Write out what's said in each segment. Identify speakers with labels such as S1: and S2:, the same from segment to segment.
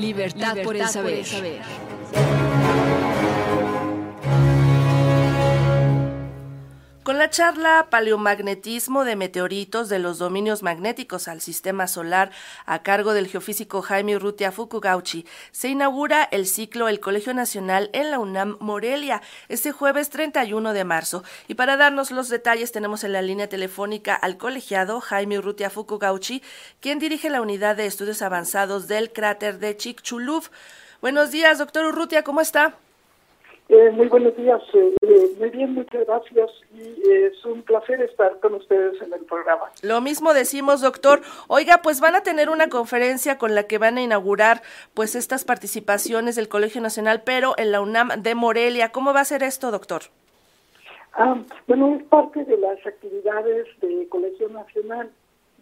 S1: Libertad, por el saber.
S2: La charla Paleomagnetismo de meteoritos de los dominios magnéticos al sistema solar a cargo del geofísico Jaime Urrutia Fukugauchi, se inaugura el ciclo El Colegio Nacional en la UNAM Morelia este jueves 31 de marzo. Y para darnos los detalles tenemos en la línea telefónica al colegiado Jaime Urrutia Fukugauchi, quien dirige la unidad de estudios avanzados del cráter de Chicxulub. Buenos días, doctor Urrutia, ¿cómo está?
S3: Eh, muy buenos días, eh, eh, muy bien, muchas gracias y es un placer estar con ustedes en el programa.
S2: Lo mismo decimos, doctor. Oiga, pues van a tener una conferencia con la que van a inaugurar pues estas participaciones del Colegio Nacional, pero en la UNAM de Morelia. ¿Cómo va a ser esto, doctor?
S3: Ah, bueno, es parte de las actividades del Colegio Nacional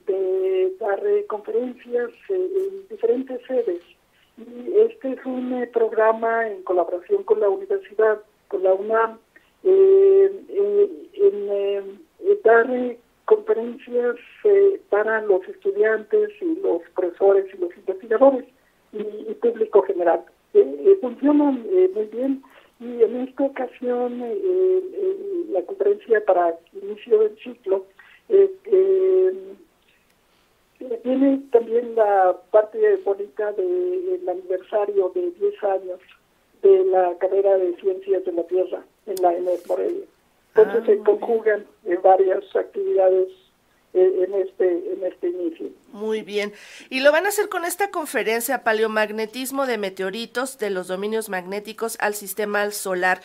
S3: de dar conferencias en diferentes sedes y este es un eh, programa en colaboración con la universidad, con la UNAM, eh, eh, en dar conferencias para los estudiantes y los profesores y los investigadores y, público general. funcionan muy bien y en esta ocasión la conferencia para inicio del ciclo tiene también la parte bonita del aniversario de 10 años de la carrera de ciencias de la Tierra en la ENES Morelia. Entonces ah, se conjugan en varias actividades eh, en este en este inicio.
S2: Muy bien. Y lo van a hacer con esta conferencia Paleomagnetismo de meteoritos de los dominios magnéticos al sistema solar.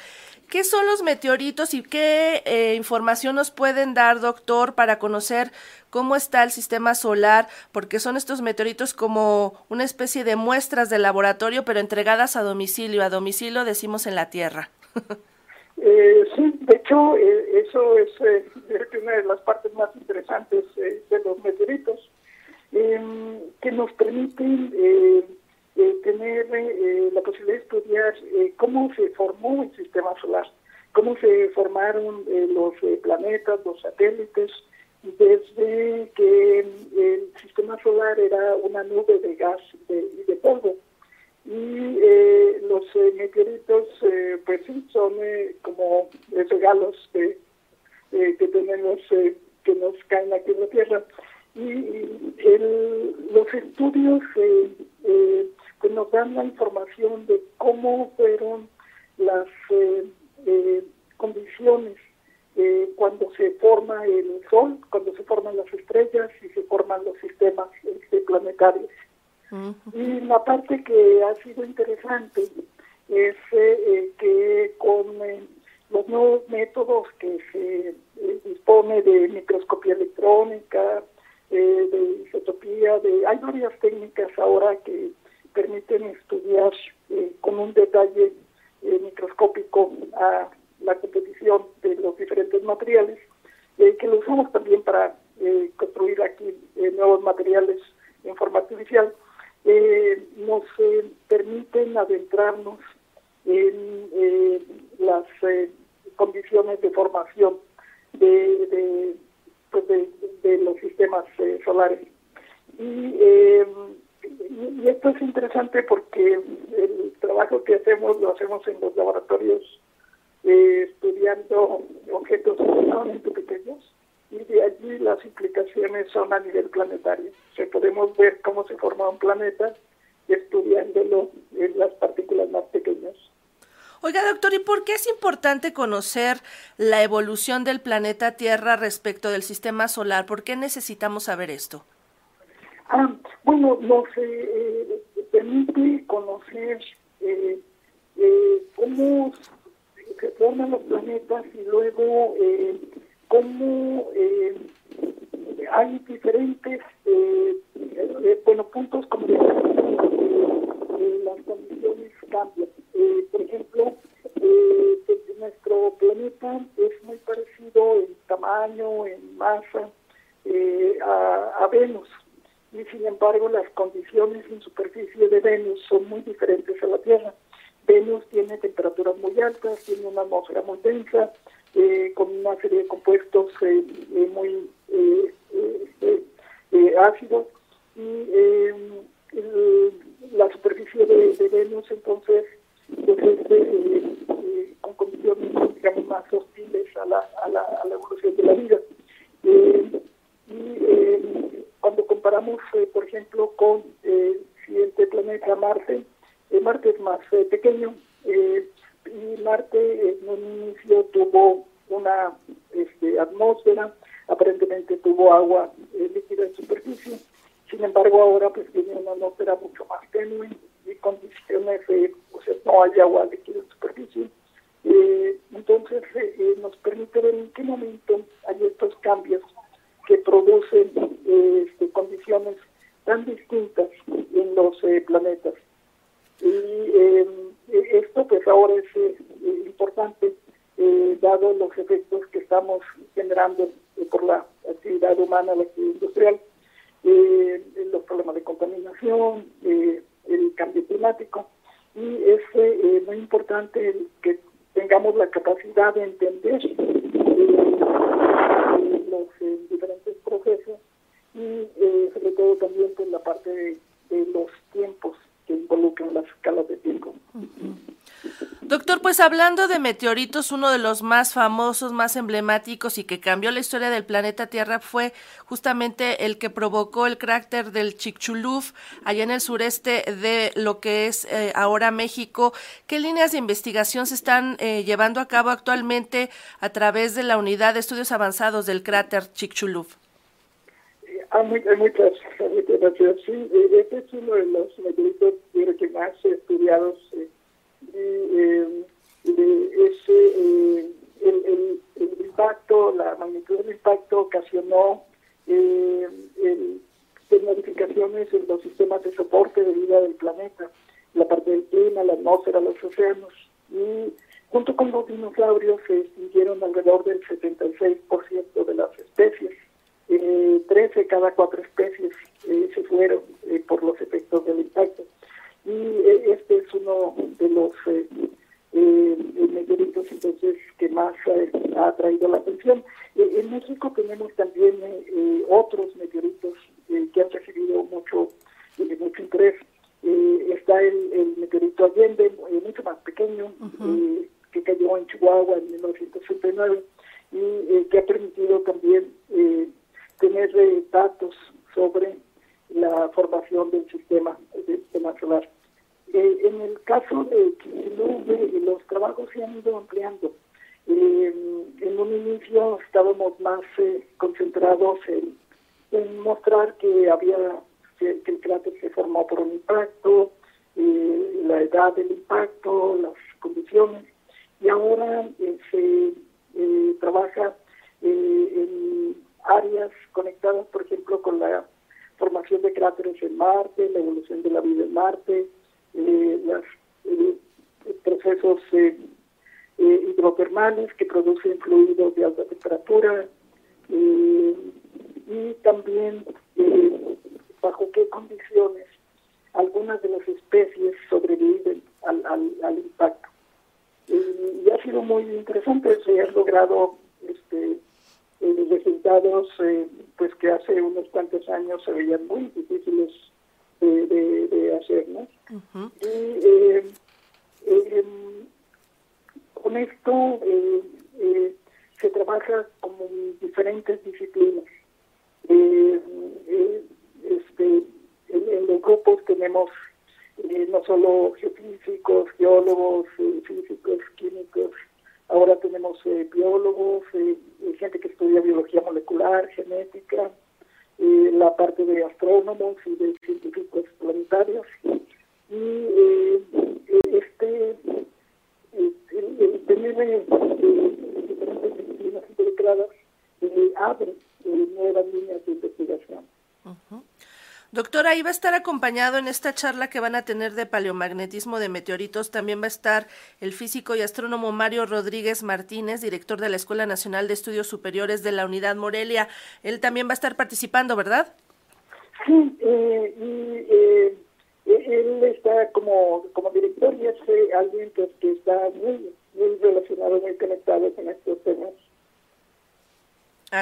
S2: ¿Qué son los meteoritos y qué eh, información nos pueden dar, doctor, para conocer cómo está el sistema solar? Porque son estos meteoritos como una especie de muestras de laboratorio, pero entregadas a domicilio. A domicilio decimos en la Tierra.
S3: Eh, sí, de hecho, eh, eso es una de las partes más interesantes de los meteoritos, em, que nos permiten tener eh, la posibilidad de estudiar eh, cómo se formó el sistema solar, cómo se formaron eh, los planetas, los satélites, desde que el sistema solar era una nube de gas y de, polvo. Y los meteoritos, pues sí, son como regalos que tenemos, que nos caen aquí en la Tierra. Y, los estudios que nos dan la información de cómo fueron las eh, eh, condiciones eh, cuando se forma el Sol, cuando se forman las estrellas y se forman los sistemas este, planetarios. Y la parte que ha sido interesante es que con los nuevos métodos que se dispone de microscopía electrónica, de isotopía, de hay varias técnicas ahora que permiten estudiar eh, con un detalle eh, microscópico la competición de los diferentes materiales, eh, que lo usamos también para construir aquí nuevos materiales en forma artificial, nos permiten adentrarnos en las condiciones de formación de, pues de los sistemas solares. Y y esto es interesante porque el trabajo que hacemos lo hacemos en los laboratorios eh, estudiando objetos extremadamente pequeños y de allí las implicaciones son a nivel planetario. O podemos ver cómo se forma un planeta estudiándolo en las partículas más pequeñas.
S2: Oiga, doctor, ¿y por qué es importante conocer la evolución del planeta Tierra respecto del sistema solar? ¿Por qué necesitamos saber esto?
S3: Ah, bueno, nos eh, permite conocer eh, eh, cómo se forman los planetas y luego cómo hay diferentes bueno puntos como las condiciones cambian. por ejemplo, nuestro planeta es muy parecido en tamaño, en masa, a Venus y sin embargo las condiciones en superficie de Venus son muy diferentes a la Tierra. Venus tiene temperaturas muy altas, tiene una atmósfera muy densa, eh, con una serie de compuestos eh, eh, muy ácidos y la superficie de años, entonces, pues, este, con condiciones, digamos, más hostiles a la, a la, a la evolución de la vida. y cuando comparamos, por ejemplo, con el siguiente planeta Marte, Marte es más pequeño, y Marte en un inicio tuvo una este, atmósfera, aparentemente tuvo agua eh, líquida en superficie, sin embargo ahora pues tiene una atmósfera mucho más tenue y condiciones, o sea, no hay agua líquida en superficie. Eh, entonces eh, nos permite ver en qué momento hay estos cambios que producen este, condiciones tan distintas en los planetas. Y esto pues ahora es importante eh, dado los efectos que estamos generando eh, por la actividad humana, la actividad industrial, eh, los problemas de contaminación, el cambio climático. Y es muy importante que tengamos la capacidad de entender los diferentes procesos y sobre todo también por pues, la parte de los tiempos que involucran las escalas de tiempo.
S2: Doctor, pues hablando de meteoritos, uno de los más famosos, más emblemáticos y que cambió la historia del planeta Tierra fue justamente el que provocó el cráter del Chicxulub, allá en el sureste de lo que es eh, ahora México. ¿Qué líneas de investigación se están eh, llevando a cabo actualmente a través de la unidad de estudios avanzados del cráter Chicxulub?
S3: Ah, muchas, muchas gracias. Sí, este es uno de los meteoritos que más estudiados eh, eh, ese, eh, el, impacto, la magnitud del impacto ocasionó eh, modificaciones en los sistemas de soporte de vida del planeta, la parte del clima, la atmósfera, los océanos. Y junto con los dinosaurios se extinguieron alrededor del 76% de las especies. Eh, 13 cada cuatro especies se fueron por los efectos del impacto y eh, este es uno de los eh, eh, meteoritos entonces que más ha atraído la atención. en México tenemos también otros meteoritos que han recibido mucho, mucho interés. está el, meteorito Allende, mucho más pequeño, que cayó en Chihuahua en 1969 y que ha permitido también tener datos sobre la formación del sistema, del sistema solar. Eh, en el caso de que los trabajos se han ido ampliando. Eh, en un inicio estábamos más eh, concentrados en, mostrar que había que, el cráter se formó por un impacto, la edad del impacto, las condiciones, y ahora se trabaja en áreas conectadas, por ejemplo, con la formación de cráteres en Marte, la evolución de la vida en Marte, eh, los eh, procesos eh, hidrotermales que producen fluidos de alta temperatura y también bajo qué condiciones algunas de las especies sobreviven al, al, impacto. y ha sido muy interesante, se han logrado este, resultados pues que hace unos cuantos años se veían muy difíciles de, de, hacer, ¿no? Y eh, eh, con esto eh, se trabaja como diferentes disciplinas. este, en, los grupos tenemos no solo geofísicos, geólogos, físicos, químicos, ahora tenemos biólogos, gente que estudia biología molecular, genética, la parte de astrónomos y de científicos planetarios. Y eh, este, el, tener eh, diferentes disciplinas involucradas eh, abre nuevas líneas de investigación.
S2: Doctora, ahí va a estar acompañado en esta charla que van a tener de paleomagnetismo de meteoritos. También va a estar el físico y astrónomo Mario Rodríguez Martínez, director de la Escuela Nacional de Estudios Superiores de la Unidad Morelia. Él también va a estar participando, ¿verdad?
S3: Sí, eh, y eh, él está como, como director y es eh, alguien que, está muy, muy relacionado, muy conectado con estos temas.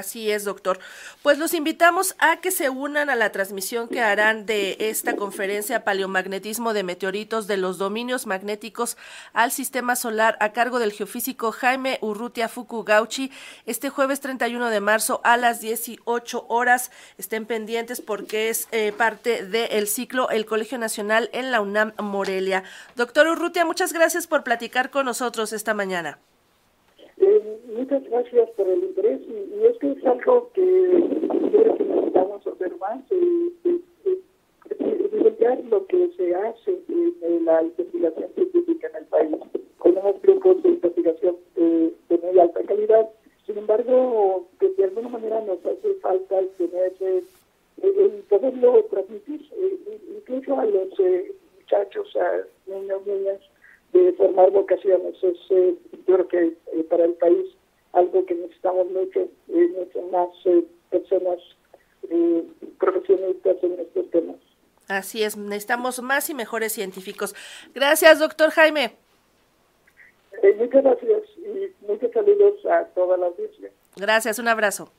S2: Así es, doctor. Pues los invitamos a que se unan a la transmisión que harán de esta conferencia Paleomagnetismo de Meteoritos de los Dominios Magnéticos al Sistema Solar a cargo del geofísico Jaime Urrutia Fukugauchi este jueves 31 de marzo a las 18 horas. Estén pendientes porque es eh, parte del ciclo El Colegio Nacional en la UNAM Morelia. Doctor Urrutia, muchas gracias por platicar con nosotros esta mañana.
S3: Eh, muchas gracias por el interés y, esto es algo que creo que necesitamos observar, eh, divulgar lo que se hace en la investigación científica en el país con unos grupos de investigación de, muy alta calidad. Sin embargo, que de alguna manera nos hace falta tener eh, el poderlo transmitir, incluso a los muchachos, a niños, niñas, de formar vocaciones. Es, eh, yo creo que eh, para el país algo que necesitamos mucho, eh, mucho más personas profesionistas en estos temas.
S2: Así es, necesitamos más y mejores científicos. Gracias, doctor Jaime.
S3: muchas gracias y muchos saludos a toda la audiencia.
S2: Gracias, un abrazo.